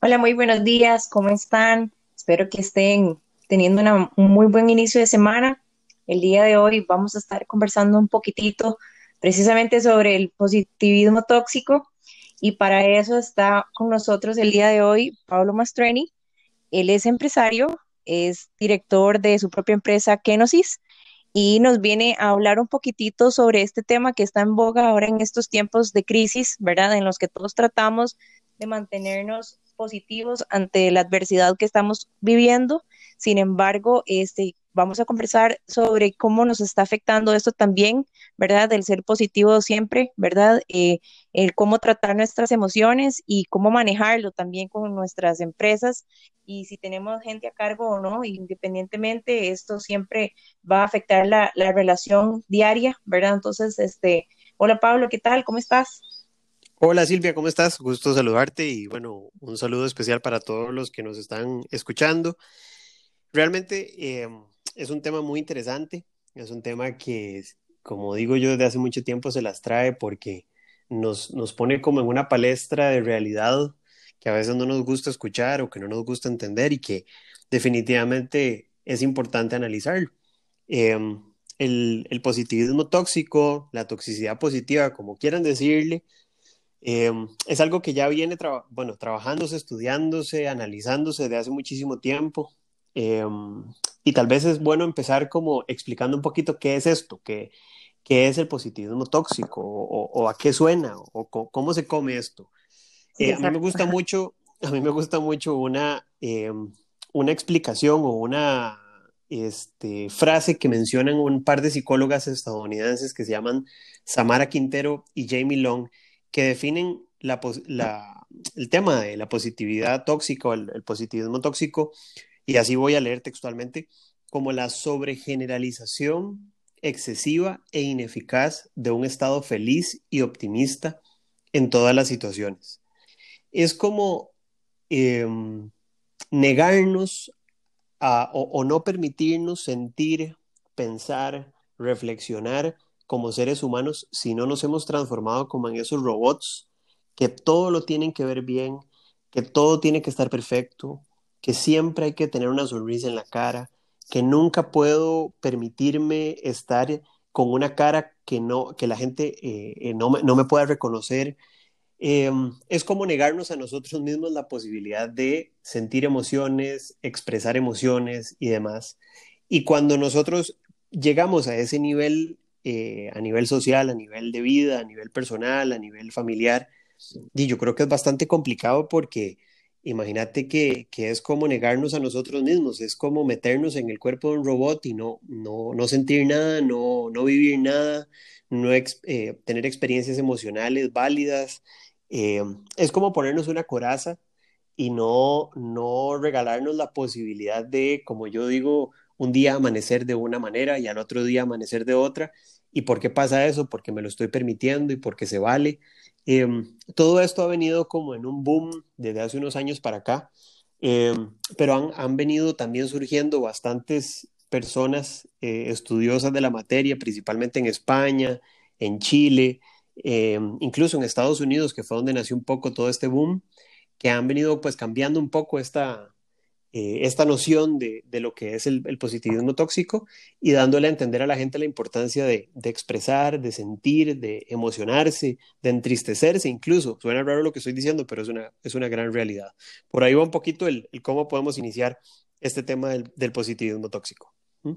Hola, muy buenos días, ¿cómo están? Espero que estén teniendo una- un muy buen inicio de semana. El día de hoy vamos a estar conversando un poquitito precisamente sobre el positivismo tóxico y para eso está con nosotros el día de hoy Pablo Mastreni. Él es empresario, es director de su propia empresa Kenosis y nos viene a hablar un poquitito sobre este tema que está en boga ahora en estos tiempos de crisis, ¿verdad? En los que todos tratamos de mantenernos positivos ante la adversidad que estamos viviendo. Sin embargo, este, vamos a conversar sobre cómo nos está afectando esto también, ¿verdad? Del ser positivo siempre, ¿verdad? Eh, el cómo tratar nuestras emociones y cómo manejarlo también con nuestras empresas y si tenemos gente a cargo o no, independientemente, esto siempre va a afectar la, la relación diaria, ¿verdad? Entonces, este, hola Pablo, ¿qué tal? ¿Cómo estás? Hola Silvia, ¿cómo estás? Gusto saludarte y bueno, un saludo especial para todos los que nos están escuchando. Realmente eh, es un tema muy interesante, es un tema que, como digo yo, desde hace mucho tiempo se las trae porque nos, nos pone como en una palestra de realidad que a veces no nos gusta escuchar o que no nos gusta entender y que definitivamente es importante analizar. Eh, el, el positivismo tóxico, la toxicidad positiva, como quieran decirle, eh, es algo que ya viene tra bueno, trabajándose, estudiándose, analizándose desde hace muchísimo tiempo. Eh, y tal vez es bueno empezar como explicando un poquito qué es esto, qué, qué es el positivismo tóxico o, o a qué suena o, cómo se come esto. Eh, a mí me gusta mucho, a mí me gusta mucho una, eh, una explicación o una este, frase que mencionan un par de psicólogas estadounidenses que se llaman Samara Quintero y Jamie Long, que definen el tema de la positividad tóxica o el, positivismo tóxico, y así voy a leer textualmente, como la sobregeneralización excesiva e ineficaz de un estado feliz y optimista en todas las situaciones. Es como eh, negarnos o no permitirnos sentir, pensar, reflexionar como seres humanos si no nos hemos transformado como en esos robots que todo lo tienen que ver bien, que todo tiene que estar perfecto, que siempre hay que tener una sonrisa en la cara, que nunca puedo permitirme estar con una cara que, no, que la gente eh, no, me, no me pueda reconocer. Eh, es como negarnos a nosotros mismos la posibilidad de sentir emociones, expresar emociones y demás. Y cuando nosotros llegamos a ese nivel, eh, a nivel social, a nivel de vida, a nivel personal, a nivel familiar, y yo creo que es bastante complicado porque imagínate que, que, es como negarnos a nosotros mismos, es como meternos en el cuerpo de un robot y no, no, no sentir nada, no, no vivir nada, no ex, eh, tener experiencias emocionales válidas. Eh, es como ponernos una coraza y no, no regalarnos la posibilidad de, como yo digo, un día amanecer de una manera y al otro día amanecer de otra. ¿Y por qué pasa eso? Porque me lo estoy permitiendo y porque se vale. Eh, todo esto ha venido como en un boom desde hace unos años para acá, eh, pero han, han, venido también surgiendo bastantes personas eh, estudiosas de la materia, principalmente en España, en Chile, eh, incluso en Estados Unidos, que fue donde nació un poco todo este boom, que han venido pues cambiando un poco esta, eh, esta noción de, de, lo que es el, positivismo tóxico y dándole a entender a la gente la importancia de, de, expresar, de sentir, de emocionarse, de entristecerse incluso. Suena raro lo que estoy diciendo, pero es una, es una gran realidad. Por ahí va un poquito el, el cómo podemos iniciar este tema del, del positivismo tóxico. ¿Mm?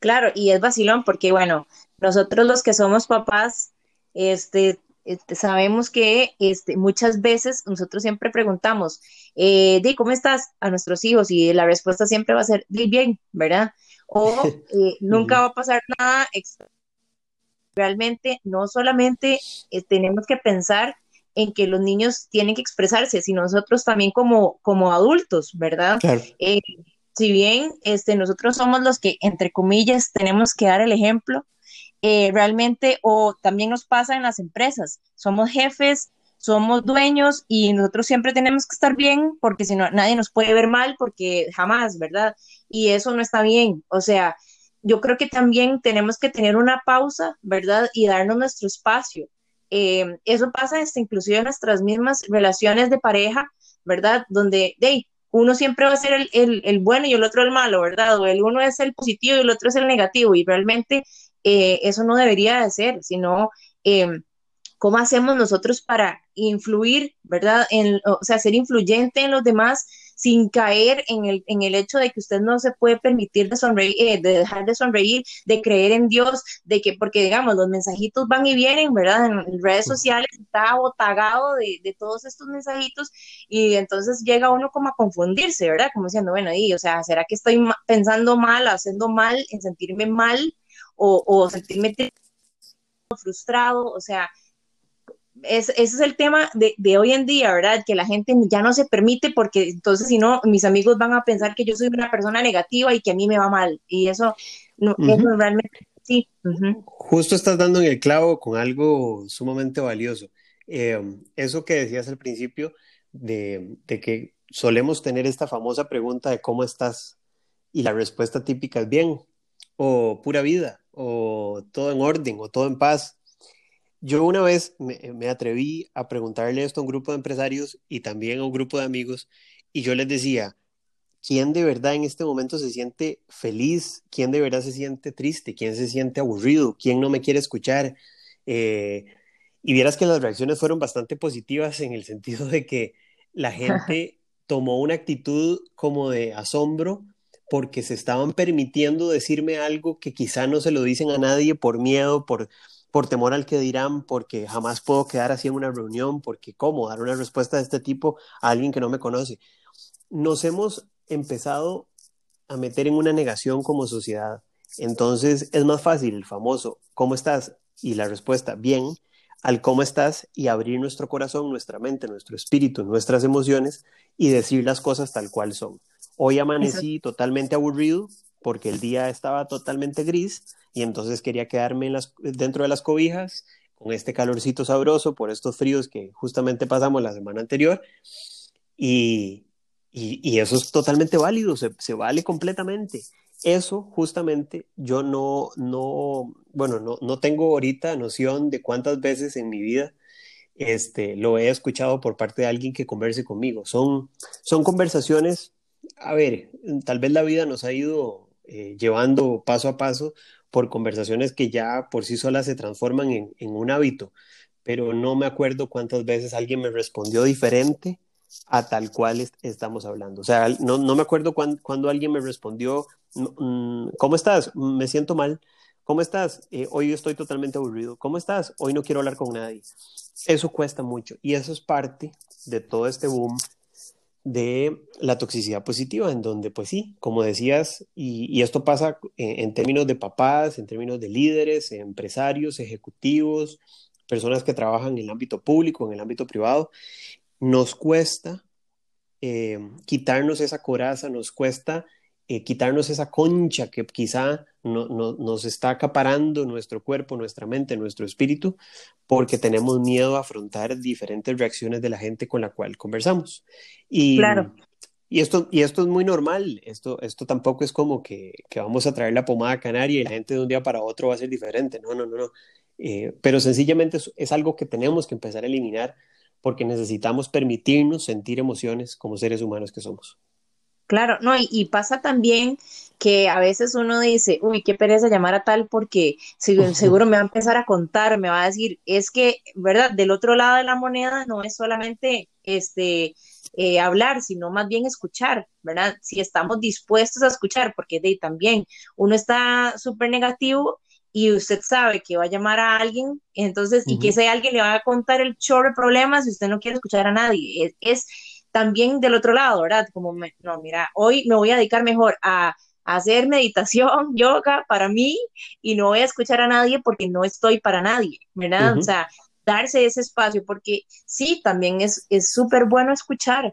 Claro, y es vacilón porque, bueno, nosotros los que somos papás, este, este, sabemos que este, muchas veces nosotros siempre preguntamos, eh, Di, ¿cómo estás? a nuestros hijos y la respuesta siempre va a ser, Di, bien, ¿verdad? O eh, nunca va a pasar nada. Realmente no solamente eh, tenemos que pensar en que los niños tienen que expresarse, sino nosotros también como, como adultos, ¿verdad? Claro. Eh, si bien este, nosotros somos los que, entre comillas, tenemos que dar el ejemplo, eh, realmente, o también nos pasa en las empresas, somos jefes, somos dueños y nosotros siempre tenemos que estar bien porque si no, nadie nos puede ver mal porque jamás, ¿verdad? Y eso no está bien. O sea, yo creo que también tenemos que tener una pausa, ¿verdad? Y darnos nuestro espacio. Eh, eso pasa hasta inclusive en nuestras mismas relaciones de pareja, ¿verdad? Donde, hey, uno siempre va a ser el, bueno y el otro el malo, ¿verdad? O el uno es el positivo y el otro es el negativo, y realmente eh, eso no debería de ser, sino em, cómo hacemos nosotros para influir, ¿verdad? En, o sea, ser influyente en los demás sin caer en el, en el hecho de que usted no se puede permitir de sonreír, eh, de dejar de sonreír, de creer en Dios, de que, porque digamos, los mensajitos van y vienen, ¿verdad? En, redes sociales está botagado de, de, todos estos mensajitos y entonces llega uno como a confundirse, ¿verdad? Como diciendo, bueno, y, o sea, ¿será que estoy pensando mal, haciendo mal, en sentirme mal o, o sentirme frustrado? O sea, ese es el tema de, de, hoy en día, ¿verdad? Que la gente ya no se permite porque entonces si no, mis amigos van a pensar que yo soy una persona negativa y que a mí me va mal. Y eso, no, realmente sí. Justo estás dando en el clavo con algo sumamente valioso. Eh, eso que decías al principio de, de que solemos tener esta famosa pregunta de cómo estás y la respuesta típica es bien o pura vida o todo en orden o todo en paz yo una vez me, atreví a preguntarle esto a un grupo de empresarios y también a un grupo de amigos y yo les decía, ¿quién de verdad en este momento se siente feliz? ¿Quién de verdad se siente triste? ¿Quién se siente aburrido? ¿Quién no me quiere escuchar? Eh, y vieras que las reacciones fueron bastante positivas en el sentido de que la gente tomó una actitud como de asombro porque se estaban permitiendo decirme algo que quizá no se lo dicen a nadie por miedo, por, por temor al que dirán, porque jamás puedo quedar así en una reunión, porque cómo dar una respuesta de este tipo a alguien que no me conoce. Nos hemos empezado a meter en una negación como sociedad. Entonces es más fácil el famoso ¿cómo estás? y la respuesta bien al cómo estás y abrir nuestro corazón, nuestra mente, nuestro espíritu, nuestras emociones y decir las cosas tal cual son. Hoy amanecí totalmente aburrido porque el día estaba totalmente gris y entonces quería quedarme en las, dentro de las cobijas con este calorcito sabroso por estos fríos que justamente pasamos la semana anterior y, y, eso es totalmente válido, se, se, vale completamente. Eso justamente yo no, no bueno, no, no tengo ahorita noción de cuántas veces en mi vida este, lo he escuchado por parte de alguien que converse conmigo. Son, son conversaciones, a ver, tal vez la vida nos ha ido eh, llevando paso a paso por conversaciones que ya por sí solas se transforman en, un hábito, pero no me acuerdo cuántas veces alguien me respondió diferente a tal cual estamos hablando. O sea, no, me acuerdo cuando, alguien me respondió, mm, ¿cómo estás? Me siento mal. ¿Cómo estás? Eh, hoy estoy totalmente aburrido. ¿Cómo estás? Hoy no quiero hablar con nadie. Eso cuesta mucho y eso es parte de todo este boom de la toxicidad positiva, en donde, pues sí, como decías, y, esto pasa en, términos de papás, en términos de líderes, empresarios, ejecutivos, personas que trabajan en el ámbito público, en el ámbito privado, nos cuesta eh, quitarnos esa coraza, nos cuesta eh, quitarnos esa concha que quizá no, nos está acaparando nuestro cuerpo, nuestra mente, nuestro espíritu, porque tenemos miedo a afrontar diferentes reacciones de la gente con la cual conversamos. Y, claro. Y esto, y esto es muy normal, esto, esto tampoco es como que, que, vamos a traer la pomada canaria y la gente de un día para otro va a ser diferente, no, no, no, no. Eh, pero sencillamente es, es algo que tenemos que empezar a eliminar porque necesitamos permitirnos sentir emociones como seres humanos que somos. Claro, no, y, pasa también que a veces uno dice, uy, qué pereza llamar a tal porque seguro, me va a empezar a contar, me va a decir, es que, ¿verdad? Del otro lado de la moneda no es solamente este eh, hablar, sino más bien escuchar, ¿verdad? Si estamos dispuestos a escuchar, porque de también uno está súper negativo y usted sabe que va a llamar a alguien, entonces, y que ese alguien le va a contar el chorro de problemas y usted no quiere escuchar a nadie. es también del otro lado, ¿verdad? Como, no, mira, hoy me voy a dedicar mejor a, hacer meditación, yoga para mí y no voy a escuchar a nadie porque no estoy para nadie, ¿verdad? O sea, darse ese espacio porque sí, también es súper bueno escuchar.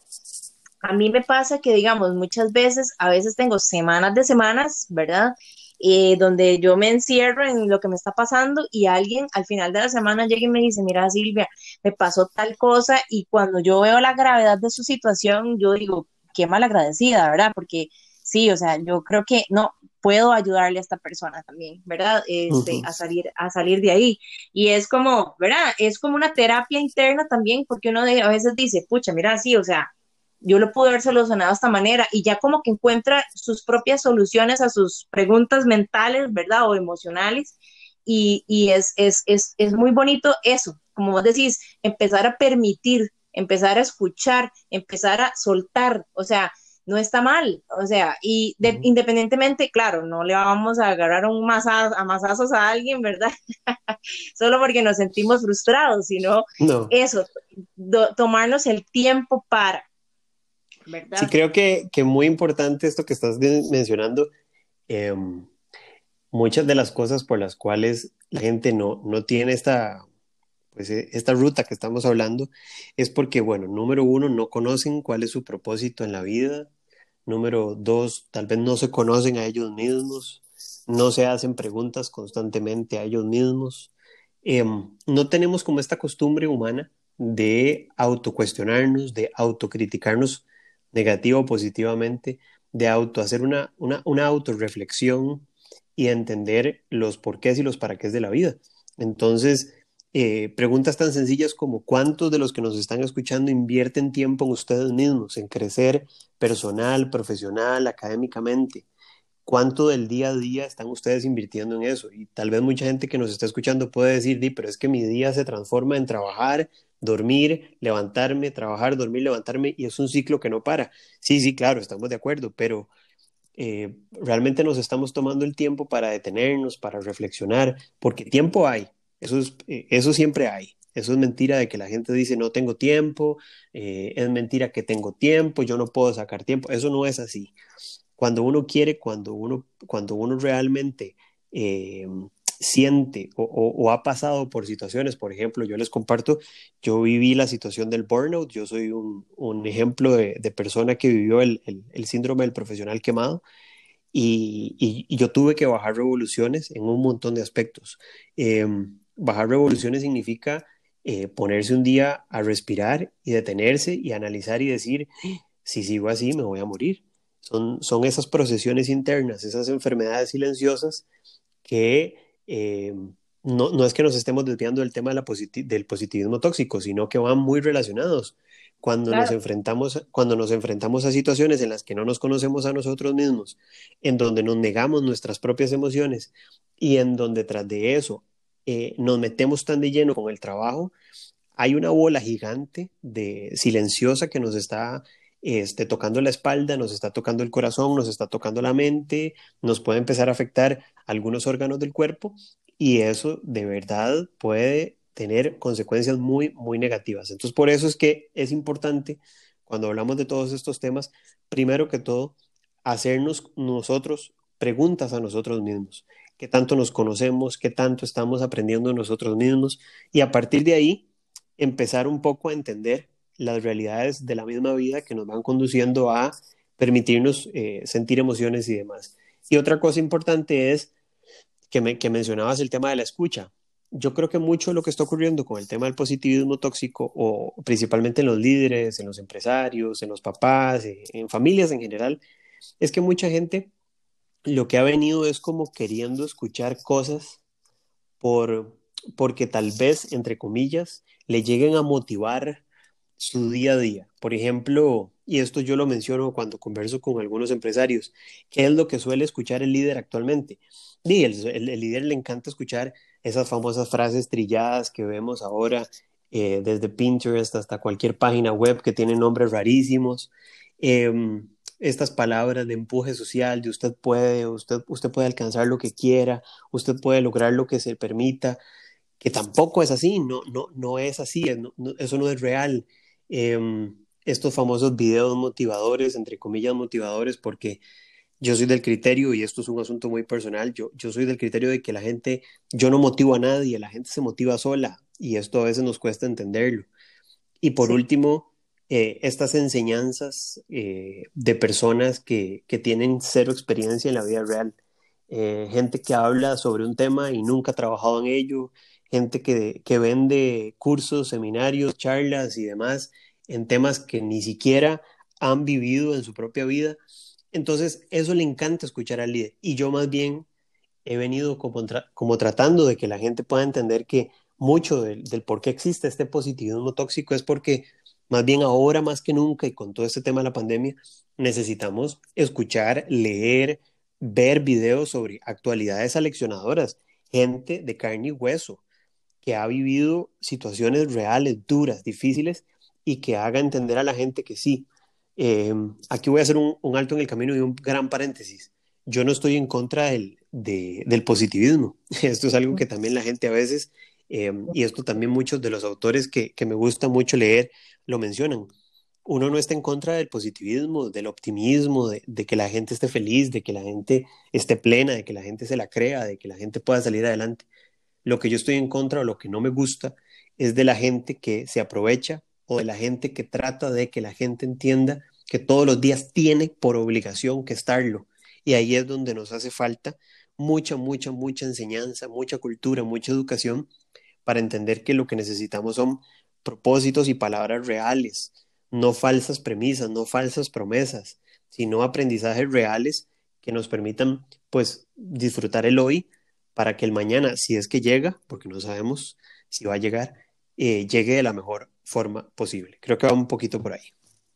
A mí me pasa que, digamos, muchas veces, a veces tengo semanas de semanas, ¿verdad? Eh, donde yo me encierro en lo que me está pasando y alguien al final de la semana llega y me dice, mira Silvia, me pasó tal cosa y cuando yo veo la gravedad de su situación, yo digo, qué mal agradecida, ¿verdad? Porque sí, o sea, yo creo que no puedo ayudarle a esta persona también, ¿verdad? Este, a salir a salir de ahí. Y es como, ¿verdad? Es como una terapia interna también porque uno a veces dice, pucha, mira, sí, o sea, yo lo pude haber solucionado de esta manera y ya como que encuentra sus propias soluciones a sus preguntas mentales, ¿verdad? O emocionales. Y, y es, es, es, es muy bonito eso, como vos decís, empezar a permitir, empezar a escuchar, empezar a soltar, o sea, no está mal, o sea, y independientemente, claro, no le vamos a agarrar un masazo, a masazos a alguien, ¿verdad? Solo porque nos sentimos frustrados, sino eso, tomarnos el tiempo para, ¿verdad? Sí, creo que, que muy importante esto que estás mencionando. Em, muchas de las cosas por las cuales la gente no, no tiene esta, pues, e, esta ruta que estamos hablando es porque, bueno, número uno, no conocen cuál es su propósito en la vida. Número dos, tal vez no se conocen a ellos mismos, no se hacen preguntas constantemente a ellos mismos. Em, no tenemos como esta costumbre humana de autocuestionarnos, de autocriticarnos negativa o positivamente, de auto hacer una, una, una autorreflexión y entender los porqués y los para qué de la vida. Entonces, eh, preguntas tan sencillas como cuántos de los que nos están escuchando invierten tiempo en ustedes mismos, en crecer personal, profesional, académicamente. ¿Cuánto del día a día están ustedes invirtiendo en eso? Y tal vez mucha gente que nos está escuchando puede decir, Di, pero es que mi día se transforma en trabajar, dormir, levantarme, trabajar, dormir, levantarme, y es un ciclo que no para. Sí, sí, claro, estamos de acuerdo, pero eh, realmente nos estamos tomando el tiempo para detenernos, para reflexionar, porque tiempo hay, eso, es, eh, eso siempre hay. Eso es mentira de que la gente dice no tengo tiempo, eh, es mentira que tengo tiempo, yo no puedo sacar tiempo. Eso no es así. Cuando uno quiere, cuando uno, cuando uno realmente siente o, ha pasado por situaciones, por ejemplo, yo les comparto, yo viví la situación del burnout, yo soy un, ejemplo de, persona que vivió el, síndrome del profesional quemado. Y, yo tuve que bajar revoluciones en un montón de aspectos. Em, bajar revoluciones significa eh, ponerse un día a respirar y detenerse y analizar y decir, si sigo así me voy a morir. Son, son esas procesiones internas, esas enfermedades silenciosas que eh, no, no, es que nos estemos desviando del tema de la del positivismo tóxico, sino que van muy relacionados. Cuando, nos enfrentamos, cuando nos enfrentamos a situaciones en las que no nos conocemos a nosotros mismos, en donde nos negamos nuestras propias emociones y en donde tras de eso eh, nos metemos tan de lleno con el trabajo, hay una bola gigante de silenciosa que nos está este, tocando la espalda, nos está tocando el corazón, nos está tocando la mente, nos puede empezar a afectar algunos órganos del cuerpo y eso de verdad puede tener consecuencias muy, muy negativas. Entonces, por eso es que es importante, cuando hablamos de todos estos temas, primero que todo, hacernos nosotros preguntas a nosotros mismos. Qué tanto nos conocemos, qué tanto estamos aprendiendo nosotros mismos y a partir de ahí empezar un poco a entender las realidades de la misma vida que nos van conduciendo a permitirnos eh, sentir emociones y demás. Y otra cosa importante es que, que mencionabas el tema de la escucha. Yo creo que mucho lo que está ocurriendo con el tema del positivismo tóxico, o principalmente en los líderes, en los empresarios, en los papás, eh, en familias en general, es que mucha gente lo que ha venido es como queriendo escuchar cosas por, porque tal vez, entre comillas, le lleguen a motivar su día a día. Por ejemplo, y esto yo lo menciono cuando converso con algunos empresarios, ¿qué es lo que suele escuchar el líder actualmente? Y el, el, líder le encanta escuchar esas famosas frases trilladas que vemos ahora, eh, desde Pinterest hasta cualquier página web que tiene nombres rarísimos. Em, estas palabras de empuje social, de usted puede, usted, usted puede alcanzar lo que quiera, usted puede lograr lo que se permita, que tampoco es así, no, no, no es así, eso no es real. Em, estos famosos videos motivadores, entre comillas motivadores, porque yo soy del criterio, y esto es un asunto muy personal, yo, yo soy del criterio de que la gente, yo no motivo a nadie, la gente se motiva sola, y esto a veces nos cuesta entenderlo. Y por último, eh, estas enseñanzas eh, de personas que, que, tienen cero experiencia en la vida real. Eh, gente que habla sobre un tema y nunca ha trabajado en ello, gente que, que vende cursos, seminarios, charlas y demás en temas que ni siquiera han vivido en su propia vida. Entonces, eso le encanta escuchar al líder. Y yo más bien he venido como, como tratando de que la gente pueda entender que mucho del, del por qué existe este positivismo tóxico es porque Más bien ahora más que nunca y con todo este tema de la pandemia, necesitamos escuchar, leer, ver videos sobre actualidades aleccionadoras, gente de carne y hueso que ha vivido situaciones reales, duras, difíciles y que haga entender a la gente que sí. Eh, aquí voy a hacer un, alto en el camino y un gran paréntesis. Yo no estoy en contra del, del positivismo. Esto es algo que también la gente a veces, eh, y esto también muchos de los autores que, que me gusta mucho leer, lo mencionan uno no está en contra del positivismo, del optimismo, de, que la gente esté feliz, de que la gente esté plena, de que la gente se la crea, de que la gente pueda salir adelante. Lo que yo estoy en contra o lo que no me gusta es de la gente que se aprovecha o de la gente que trata de que la gente entienda que todos los días tiene por obligación que estarlo. Y ahí es donde nos hace falta mucha, mucha, mucha enseñanza, mucha cultura, mucha educación para entender que lo que necesitamos son propósitos y palabras reales, no falsas premisas, no falsas promesas, sino aprendizajes reales que nos permitan pues disfrutar el hoy para que el mañana, si es que llega, porque no sabemos si va a llegar, eh, llegue de la mejor forma posible. Creo que va un poquito por ahí.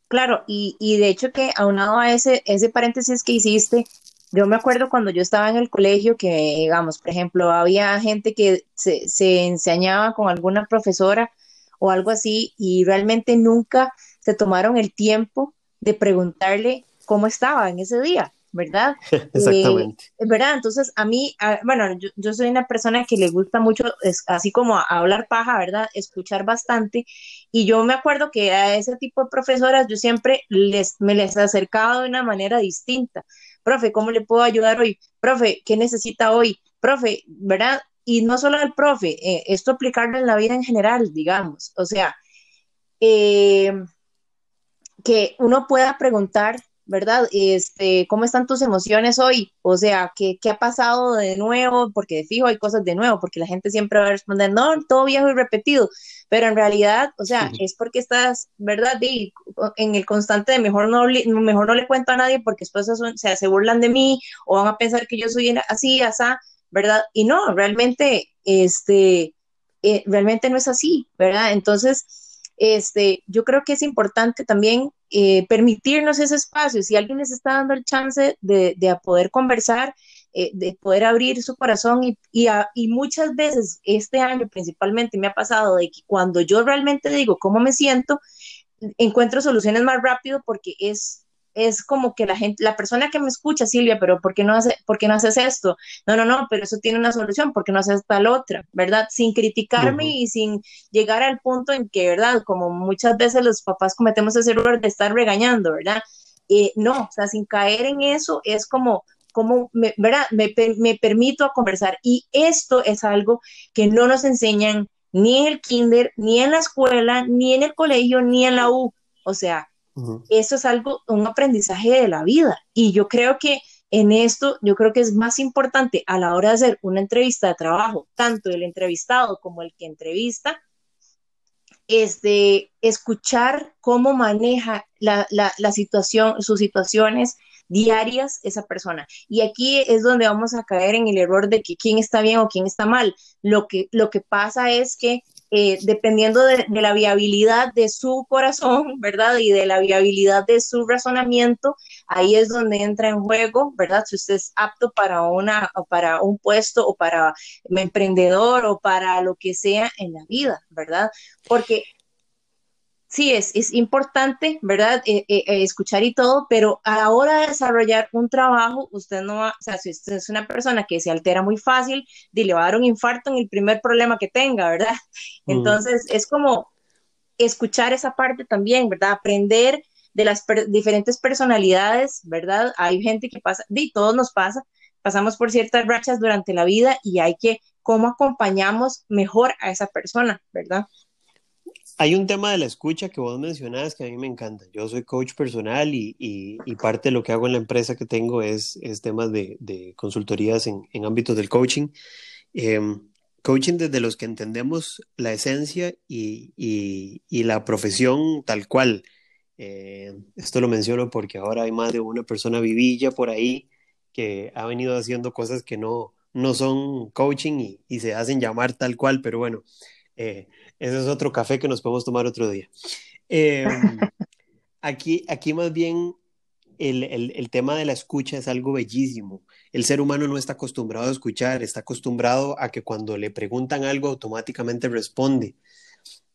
Claro, y, de hecho que aunado a ese, ese paréntesis que hiciste, yo me acuerdo cuando yo estaba en el colegio que, digamos, por ejemplo, había gente que se, se enseñaba con alguna profesora o algo así y realmente nunca se tomaron el tiempo de preguntarle cómo estaba en ese día, ¿verdad? Exactamente. Eh, ¿Verdad? Entonces, a mí, bueno, yo, soy una persona que le gusta mucho, es, así como hablar paja, ¿verdad? Escuchar bastante. Y yo me acuerdo que a ese tipo de profesoras yo siempre les, me les he acercado de una manera distinta. Profe, ¿cómo le puedo ayudar hoy? Profe, ¿qué necesita hoy? Profe, ¿verdad? Y no solo al profe, eh, esto aplicarlo en la vida en general, digamos. O sea, eh, que uno pueda preguntar, ¿verdad? Este, ¿cómo están tus emociones hoy? O sea, ¿qué, ¿qué, ha pasado de nuevo? Porque de fijo hay cosas de nuevo, porque la gente siempre va a responder, no, todo viejo y repetido, pero en realidad, o sea, es porque estás, ¿verdad? en el constante de mejor no, mejor no le cuento a nadie porque después o sea, se burlan de mí o van a pensar que yo soy así, así, ¿verdad? Y no, realmente, este, eh, realmente no es así, ¿verdad? Entonces, este, yo creo que es importante también eh, permitirnos ese espacio. Si alguien les está dando el chance de, de poder conversar, eh, de poder abrir su corazón y, y, y, muchas veces este año principalmente me ha pasado de que cuando yo realmente digo cómo me siento, encuentro soluciones más rápido porque es es como que la gente, la persona que me escucha, Silvia, pero ¿por qué no, hace, ¿por qué no haces esto? No, no, no, pero eso tiene una solución, ¿por qué no haces tal otra? ¿Verdad? Sin criticarme y sin llegar al punto en que, ¿verdad? Como muchas veces los papás cometemos ese error de estar regañando, ¿verdad? Eh, no, o sea, sin caer en eso es como, como me, ¿verdad? Me, me permito conversar y esto es algo que no nos enseñan ni en el kinder, ni en la escuela, ni en el colegio, ni en la U. O sea, eso es algo, un aprendizaje de la vida. Y yo creo que en esto, yo creo que es más importante a la hora de hacer una entrevista de trabajo, tanto el entrevistado como el que entrevista, es de escuchar cómo maneja la, la, situación, sus situaciones diarias esa persona. Y aquí es donde vamos a caer en el error de que quién está bien o quién está mal. Lo que, lo que pasa es que eh, dependiendo de, la viabilidad de su corazón, ¿verdad? Y de la viabilidad de su razonamiento, ahí es donde entra en juego, ¿verdad? Si usted es apto para, una, para un puesto o para emprendedor o para lo que sea en la vida, ¿verdad? Porque sí, es, es importante, ¿verdad? Eh, eh, eh, escuchar y todo, pero a la hora de desarrollar un trabajo, usted no va, o sea, si usted es una persona que se altera muy fácil, le va a dar un infarto en el primer problema que tenga, ¿verdad? Mm. Entonces, es como escuchar esa parte también, ¿verdad? Aprender de las diferentes personalidades, ¿verdad? Hay gente que pasa, y todos nos pasa, pasamos por ciertas rachas durante la vida y hay que, ¿cómo acompañamos mejor a esa persona, ¿verdad? Hay un tema de la escucha que vos mencionabas que a mí me encanta. Yo soy coach personal y, parte de lo que hago en la empresa que tengo es, es temas de, consultorías en, en, ámbitos del coaching. Em, coaching desde los que entendemos la esencia y, y la profesión tal cual. Eh, esto lo menciono porque ahora hay más de una persona vivilla por ahí que ha venido haciendo cosas que no, no son coaching y, se hacen llamar tal cual, pero bueno, eh, ese es otro café que nos podemos tomar otro día. Em, aquí, aquí más bien el, el, el, tema de la escucha es algo bellísimo. El ser humano no está acostumbrado a escuchar, está acostumbrado a que cuando le preguntan algo automáticamente responde.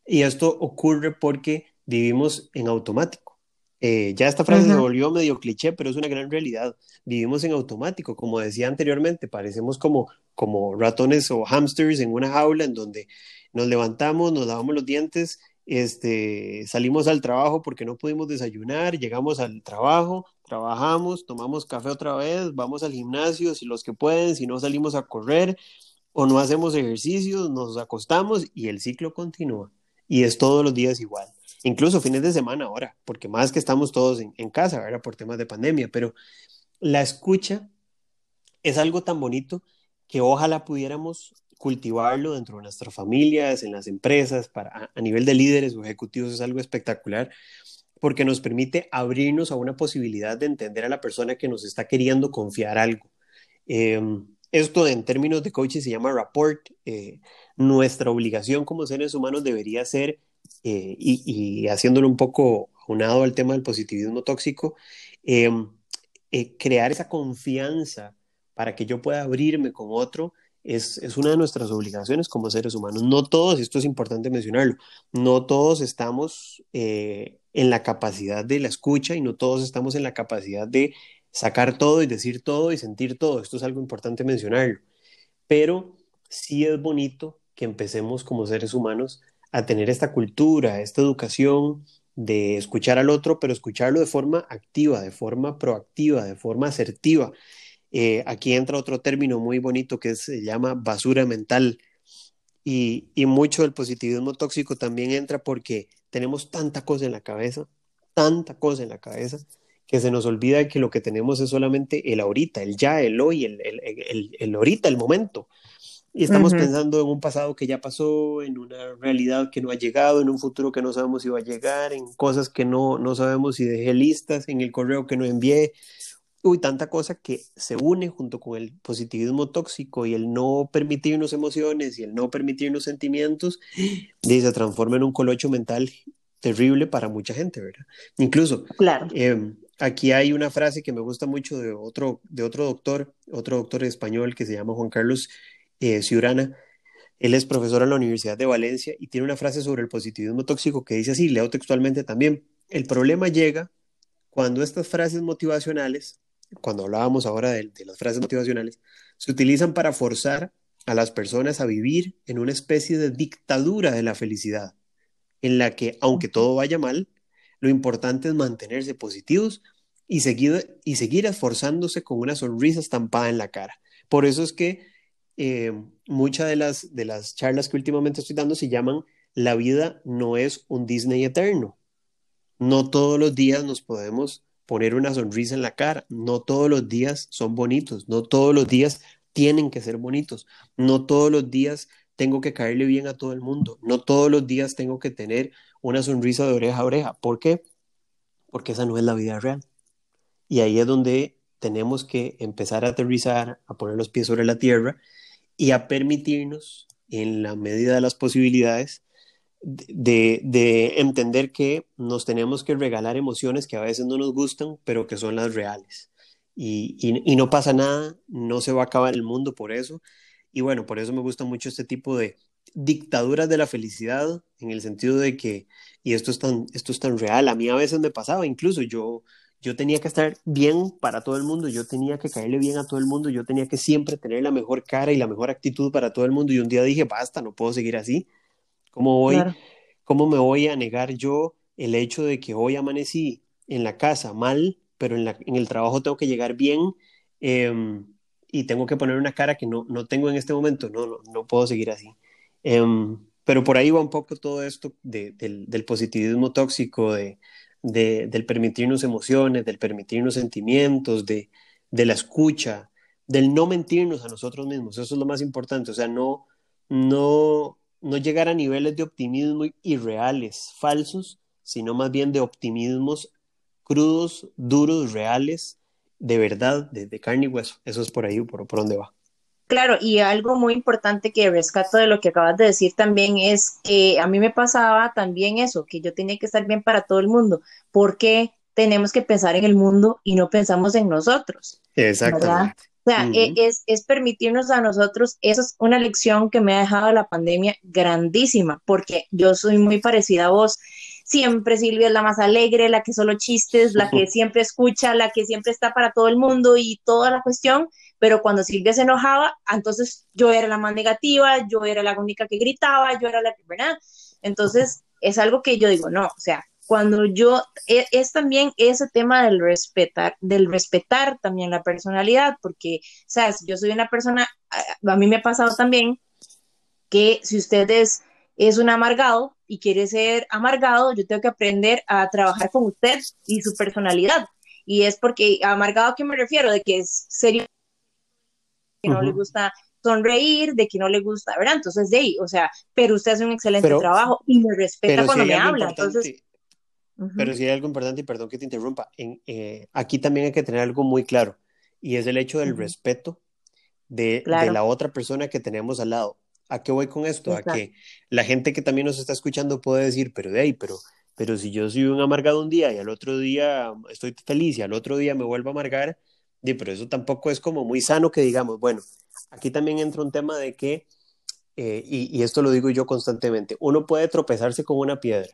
Y esto ocurre porque vivimos en automático. Eh, ya esta frase se volvió medio cliché, pero es una gran realidad. Vivimos en automático, como decía anteriormente, parecemos como, como ratones o hamsters en una jaula en donde nos levantamos, nos lavamos los dientes, este, salimos al trabajo porque no pudimos desayunar, llegamos al trabajo, trabajamos, tomamos café otra vez, vamos al gimnasio, si los que pueden, si no salimos a correr o no hacemos ejercicios, nos acostamos y el ciclo continúa. Y es todos los días igual incluso fines de semana ahora, porque más que estamos todos en, casa, ¿verdad? Por temas de pandemia, pero la escucha es algo tan bonito que ojalá pudiéramos cultivarlo dentro de nuestras familias, en las empresas, para, a nivel de líderes o ejecutivos es algo espectacular, porque nos permite abrirnos a una posibilidad de entender a la persona que nos está queriendo confiar algo. Em, esto en términos de coaching se llama rapport. Eh, nuestra obligación como seres humanos debería ser eh, y, haciéndolo un poco unado al tema del positivismo tóxico, em, eh, crear esa confianza para que yo pueda abrirme con otro es, es, una de nuestras obligaciones como seres humanos. No todos, esto es importante mencionarlo, no todos estamos eh, en la capacidad de la escucha y no todos estamos en la capacidad de sacar todo y decir todo y sentir todo. Esto es algo importante mencionarlo. Pero sí es bonito que empecemos como seres humanos a tener esta cultura, esta educación de escuchar al otro, pero escucharlo de forma activa, de forma proactiva, de forma asertiva. Eh, aquí entra otro término muy bonito que se llama basura mental. Y, y mucho del positivismo tóxico también entra porque tenemos tanta cosa en la cabeza, tanta cosa en la cabeza, que se nos olvida que lo que tenemos es solamente el ahorita, el ya, el hoy, el, el, el, el ahorita, el momento. Y estamos pensando en un pasado que ya pasó, en una realidad que no ha llegado, en un futuro que no sabemos si va a llegar, en cosas que no, no sabemos si dejé listas, en el correo que no envié. Uy, tanta cosa que se une junto con el positivismo tóxico y el no permitirnos emociones y el no permitirnos sentimientos, y se transforma en un colocho mental terrible para mucha gente, ¿verdad? Incluso, claro. Em, aquí hay una frase que me gusta mucho de otro, de otro doctor, otro doctor español que se llama Juan Carlos eh, Ciurana. Él es profesor en la Universidad de Valencia y tiene una frase sobre el positivismo tóxico que dice así, leo textualmente también, el problema llega cuando estas frases motivacionales, cuando hablábamos ahora de, las frases motivacionales, se utilizan para forzar a las personas a vivir en una especie de dictadura de la felicidad, en la que, aunque todo vaya mal, lo importante es mantenerse positivos y seguir, y seguir esforzándose con una sonrisa estampada en la cara. Por eso es que eh, muchas de las, de las charlas que últimamente estoy dando se llaman La vida no es un Disney eterno. No todos los días nos podemos poner una sonrisa en la cara, no todos los días son bonitos, no todos los días tienen que ser bonitos, no todos los días tengo que caerle bien a todo el mundo, no todos los días tengo que tener una sonrisa de oreja a oreja. ¿Por qué? Porque esa no es la vida real. Y ahí es donde tenemos que empezar a aterrizar, a poner los pies sobre la tierra y a permitirnos, en la medida de las posibilidades, de, de, entender que nos tenemos que regalar emociones que a veces no nos gustan, pero que son las reales. Y, y, no pasa nada, no se va a acabar el mundo por eso. Y bueno, por eso me gusta mucho este tipo de dictaduras de la felicidad, en el sentido de que, y esto es tan, esto es tan real, a mí a veces me pasaba, incluso yo, yo tenía que estar bien para todo el mundo, yo tenía que caerle bien a todo el mundo, yo tenía que siempre tener la mejor cara y la mejor actitud para todo el mundo y un día dije, basta, no puedo seguir así. ¿Cómo voy? ¿Cómo me voy a negar yo el hecho de que hoy amanecí en la casa mal, pero en, la, en el trabajo tengo que llegar bien em, y tengo que poner una cara que no, no tengo en este momento? No, no, no puedo seguir así. Em, pero por ahí va un poco todo esto del, del positivismo tóxico, de, de, del permitirnos emociones, del permitirnos sentimientos, de, de la escucha, del no mentirnos a nosotros mismos. Eso es lo más importante. O sea, no, no, no llegar a niveles de optimismo irreales, falsos, sino más bien de optimismos crudos, duros, reales, de verdad, de, carne y hueso. Eso es por ahí, por, por donde va. Claro, y algo muy importante que rescato de lo que acabas de decir también es que a mí me pasaba también eso, que yo tenía que estar bien para todo el mundo, porque tenemos que pensar en el mundo y no pensamos en nosotros. Exactamente. O sea, e, es, es, permitirnos a nosotros, esa es una lección que me ha dejado la pandemia grandísima, porque yo soy muy parecida a vos. Siempre Silvia es la más alegre, la que solo chistes, la que siempre escucha, la que siempre está para todo el mundo y toda la cuestión, pero cuando Silvia se enojaba, entonces yo era la más negativa, yo era la única que gritaba, yo era la que, ¿verdad? Entonces es algo que yo digo, no, o sea, cuando yo, es, es, también ese tema del respetar, del respetar también la personalidad, porque, sabes, yo soy una persona, a, a mí me ha pasado también que si usted es, es un amargado y quiere ser amargado, yo tengo que aprender a trabajar con usted y su personalidad. Y es porque, amargado, ¿a qué me refiero? De que es serio que no le gusta sonreír, de que no le gusta, ¿verdad? Entonces, de ahí, o sea, pero usted hace un excelente pero, trabajo y me respeta cuando me habla. Entonces, uh -huh. Pero sí hay algo importante, y perdón que te interrumpa, en, eh, aquí también hay que tener algo muy claro, y es el hecho del uh -huh. respeto de, claro. de, la otra persona que tenemos al lado. ¿A qué voy con esto? Exacto. A que la gente que también nos está escuchando puede decir, pero de ahí, pero, pero si yo soy un amargado un día y al otro día estoy feliz y al otro día me vuelvo a amargar, pero eso tampoco es como muy sano que digamos, bueno, aquí también entra un tema de que, eh, y, y, esto lo digo yo constantemente, uno puede tropezarse con una piedra,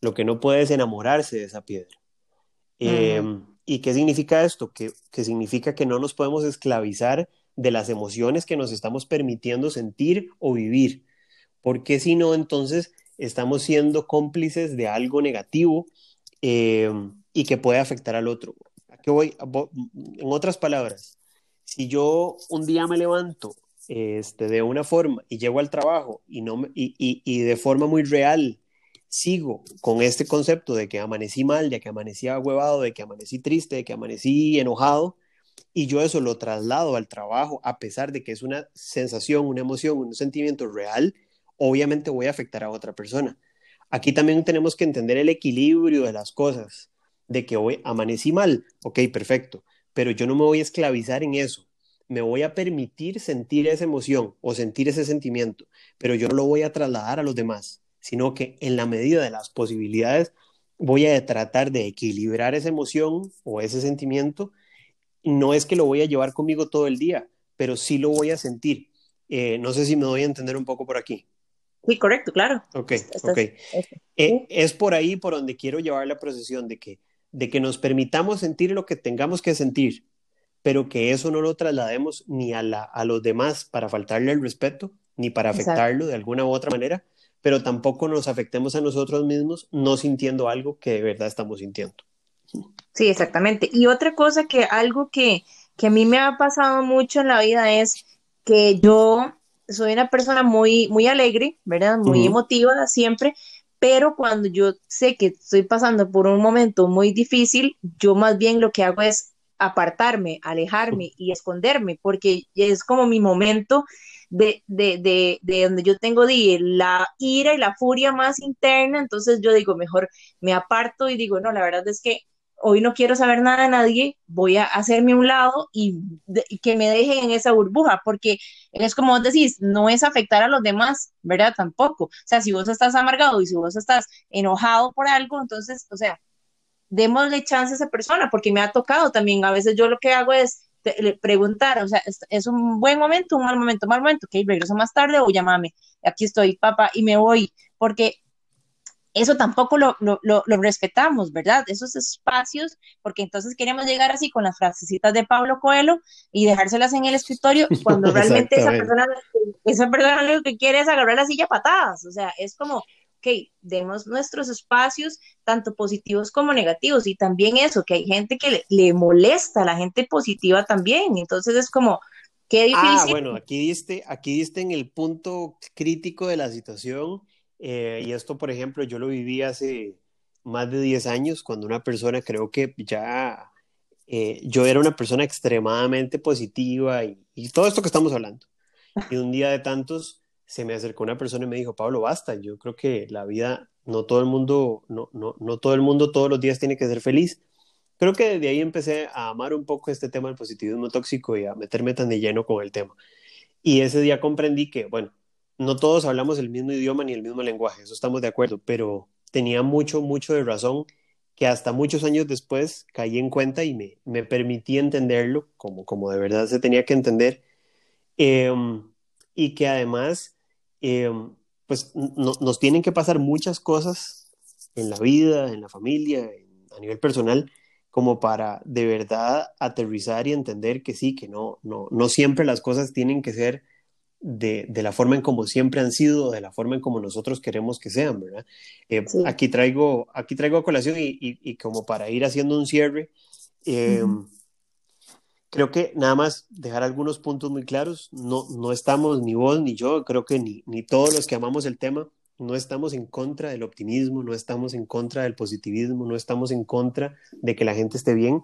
lo que no puede es enamorarse de esa piedra. Uh -huh. eh, ¿Y qué significa esto? Que, que significa que no nos podemos esclavizar de las emociones que nos estamos permitiendo sentir o vivir, porque si no, entonces estamos siendo cómplices de algo negativo eh, y que puede afectar al otro que voy, en otras palabras, si yo un día me levanto este, de una forma y llego al trabajo y, no, y, y, y, de forma muy real sigo con este concepto de que amanecí mal, de que amanecí huevado, de que amanecí triste, de que amanecí enojado, y yo eso lo traslado al trabajo, a pesar de que es una sensación, una emoción, un sentimiento real, obviamente voy a afectar a otra persona. Aquí también tenemos que entender el equilibrio de las cosas de que hoy amanecí mal, ok, perfecto, pero yo no me voy a esclavizar en eso, me voy a permitir sentir esa emoción o sentir ese sentimiento, pero yo no lo voy a trasladar a los demás, sino que en la medida de las posibilidades voy a tratar de equilibrar esa emoción o ese sentimiento. No es que lo voy a llevar conmigo todo el día, pero sí lo voy a sentir. Eh, no sé si me doy a entender un poco por aquí. Sí, correcto, claro. Ok, Estás, ok. Eh, es por ahí por donde quiero llevar la procesión de que de que nos permitamos sentir lo que tengamos que sentir, pero que eso no lo traslademos ni a, la, a los demás para faltarle el respeto, ni para afectarlo Exacto. de alguna u otra manera, pero tampoco nos afectemos a nosotros mismos no sintiendo algo que de verdad estamos sintiendo. Sí, exactamente. Y otra cosa que algo que, que a mí me ha pasado mucho en la vida es que yo soy una persona muy, muy alegre, ¿verdad? Muy uh -huh. emotiva siempre, pero cuando yo sé que estoy pasando por un momento muy difícil, yo más bien lo que hago es apartarme, alejarme y esconderme, porque es como mi momento de, de, de, de donde yo tengo de la ira y la furia más interna, entonces yo digo, mejor me aparto y digo, no, la verdad es que hoy no quiero saber nada de nadie, voy a hacerme un lado y, de, y, que me dejen en esa burbuja, porque es como vos decís, no es afectar a los demás, ¿verdad? Tampoco. O sea, si vos estás amargado y si vos estás enojado por algo, entonces, o sea, démosle chance a esa persona, porque me ha tocado también, a veces yo lo que hago es preguntar, o sea, es, es un buen momento, un mal momento, mal momento, ok, regreso más tarde o llámame, aquí estoy, papá, y me voy, porque eso tampoco lo, lo, lo, lo, respetamos, ¿verdad? Esos espacios, porque entonces queremos llegar así con las frasecitas de Pablo Coelho y dejárselas en el escritorio cuando realmente esa persona, esa persona lo que quiere es agarrar la silla a patadas, o sea, es como, ok, demos nuestros espacios, tanto positivos como negativos, y también eso, que hay gente que le, le molesta a la gente positiva también, entonces es como, qué difícil. Ah, bueno, aquí diste, aquí diste en el punto crítico de la situación, eh, y esto, por ejemplo, yo lo viví hace más de 10 años, cuando una persona creo que ya, eh, yo era una persona extremadamente positiva y, y, todo esto que estamos hablando. Y un día de tantos se me acercó una persona y me dijo, Pablo, basta, yo creo que la vida, no todo el mundo, no, no, no todo el mundo todos los días tiene que ser feliz. Creo que desde ahí empecé a amar un poco este tema del positivismo tóxico y a meterme tan de lleno con el tema. Y ese día comprendí que, bueno, no todos hablamos el mismo idioma ni el mismo lenguaje, eso estamos de acuerdo, pero tenía mucho, mucho de razón que hasta muchos años después caí en cuenta y me, me permití entenderlo como, como de verdad se tenía que entender. Em, y que además, em, pues nos tienen que pasar muchas cosas en la vida, en la familia, a nivel personal, como para de verdad aterrizar y entender que sí, que no, no, no siempre las cosas tienen que ser de, de, la forma en como siempre han sido, de la forma en como nosotros queremos que sean, ¿verdad? Eh, aquí, traigo, aquí traigo a colación y, y, como para ir haciendo un cierre, eh, creo que nada más dejar algunos puntos muy claros, no, no estamos ni vos ni yo, creo que ni, ni todos los que amamos el tema, no estamos en contra del optimismo, no estamos en contra del positivismo, no estamos en contra de que la gente esté bien,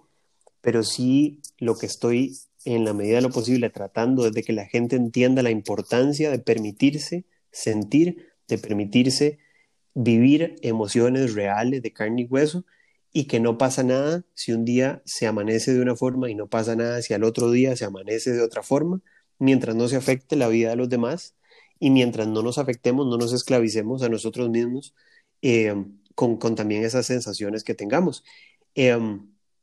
pero sí lo que estoy en la medida de lo posible tratando es de que la gente entienda la importancia de permitirse sentir, de permitirse vivir emociones reales de carne y hueso y que no pasa nada si un día se amanece de una forma y no pasa nada si al otro día se amanece de otra forma, mientras no se afecte la vida de los demás y mientras no nos afectemos, no nos esclavicemos a nosotros mismos eh, con, también esas sensaciones que tengamos. Eh,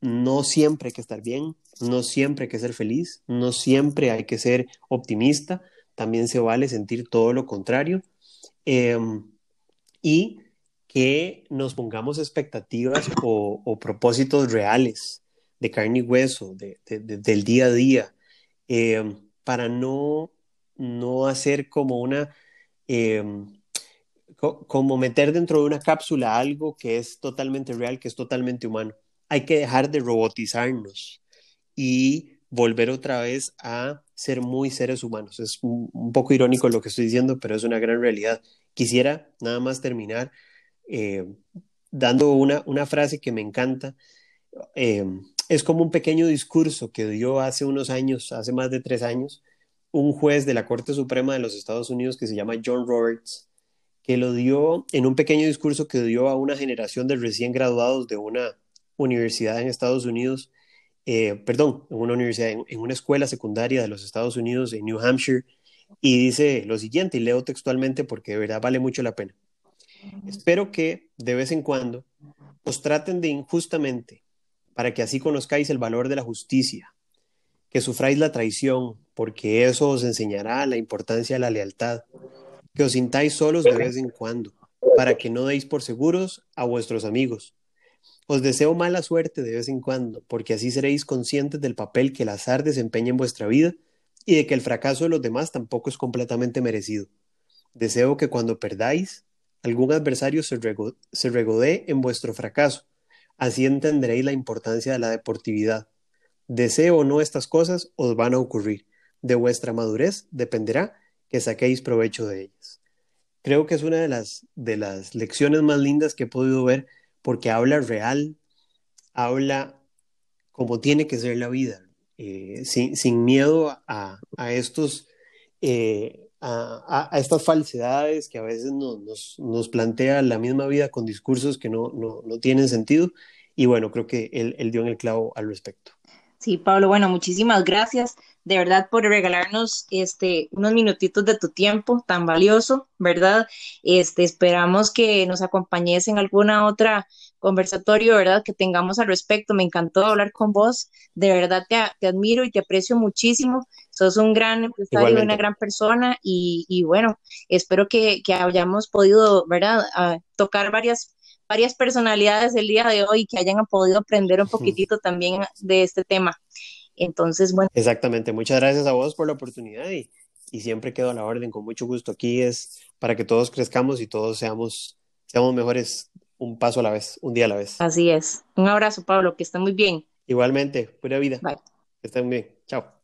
no siempre hay que estar bien, no siempre hay que ser feliz, no siempre hay que ser optimista, también se vale sentir todo lo contrario em, y que nos pongamos expectativas o, propósitos reales de carne y hueso, del día a día, em, para no, no hacer como una... Em, como meter dentro de una cápsula algo que es totalmente real, que es totalmente humano hay que dejar de robotizarnos y volver otra vez a ser muy seres humanos. Es un, poco irónico lo que estoy diciendo, pero es una gran realidad. Quisiera nada más terminar eh, dando una, una, frase que me encanta. Eh, es como un pequeño discurso que dio hace unos años, hace más de tres años, un juez de la Corte Suprema de los Estados Unidos que se llama John Roberts, que lo dio en un pequeño discurso que dio a una generación de recién graduados de una universidad en Estados Unidos, eh, perdón, en una universidad, en, una escuela secundaria de los Estados Unidos, en New Hampshire, y dice lo siguiente, y leo textualmente porque de verdad vale mucho la pena. Espero que de vez en cuando os traten de injustamente, para que así conozcáis el valor de la justicia, que sufráis la traición, porque eso os enseñará la importancia de la lealtad, que os sintáis solos de vez en cuando, para que no deis por seguros a vuestros amigos, os deseo mala suerte de vez en cuando, porque así seréis conscientes del papel que el azar desempeña en vuestra vida y de que el fracaso de los demás tampoco es completamente merecido. Deseo que cuando perdáis, algún adversario se, regodee en vuestro fracaso. Así entenderéis la importancia de la deportividad. Deseo o no estas cosas os van a ocurrir. De vuestra madurez dependerá que saquéis provecho de ellas. Creo que es una de las, de las lecciones más lindas que he podido ver porque habla real, habla como tiene que ser la vida, eh, sin, miedo a, estos, eh, a, estas falsedades que a veces nos, nos, plantea la misma vida con discursos que no, no, tienen sentido. Y bueno, creo que él, él dio en el clavo al respecto. Sí, Pablo, bueno, muchísimas gracias de verdad por regalarnos este unos minutitos de tu tiempo tan valioso, ¿verdad? Este esperamos que nos acompañes en alguna otra conversatorio, ¿verdad? Que tengamos al respecto. Me encantó hablar con vos. De verdad te, admiro y te aprecio muchísimo. Sos un gran empresario, una gran persona y, bueno, espero que, hayamos podido, ¿verdad? tocar varias varias personalidades el día de hoy que hayan podido aprender un poquitito también de este tema. Entonces, bueno. Exactamente, muchas gracias a vos por la oportunidad y, y siempre quedo a la orden, con mucho gusto. Aquí es para que todos crezcamos y todos seamos, seamos mejores un paso a la vez, un día a la vez. Así es. Un abrazo, Pablo, que esté muy bien. Igualmente, pura vida. Bye. Que estén bien. Chao.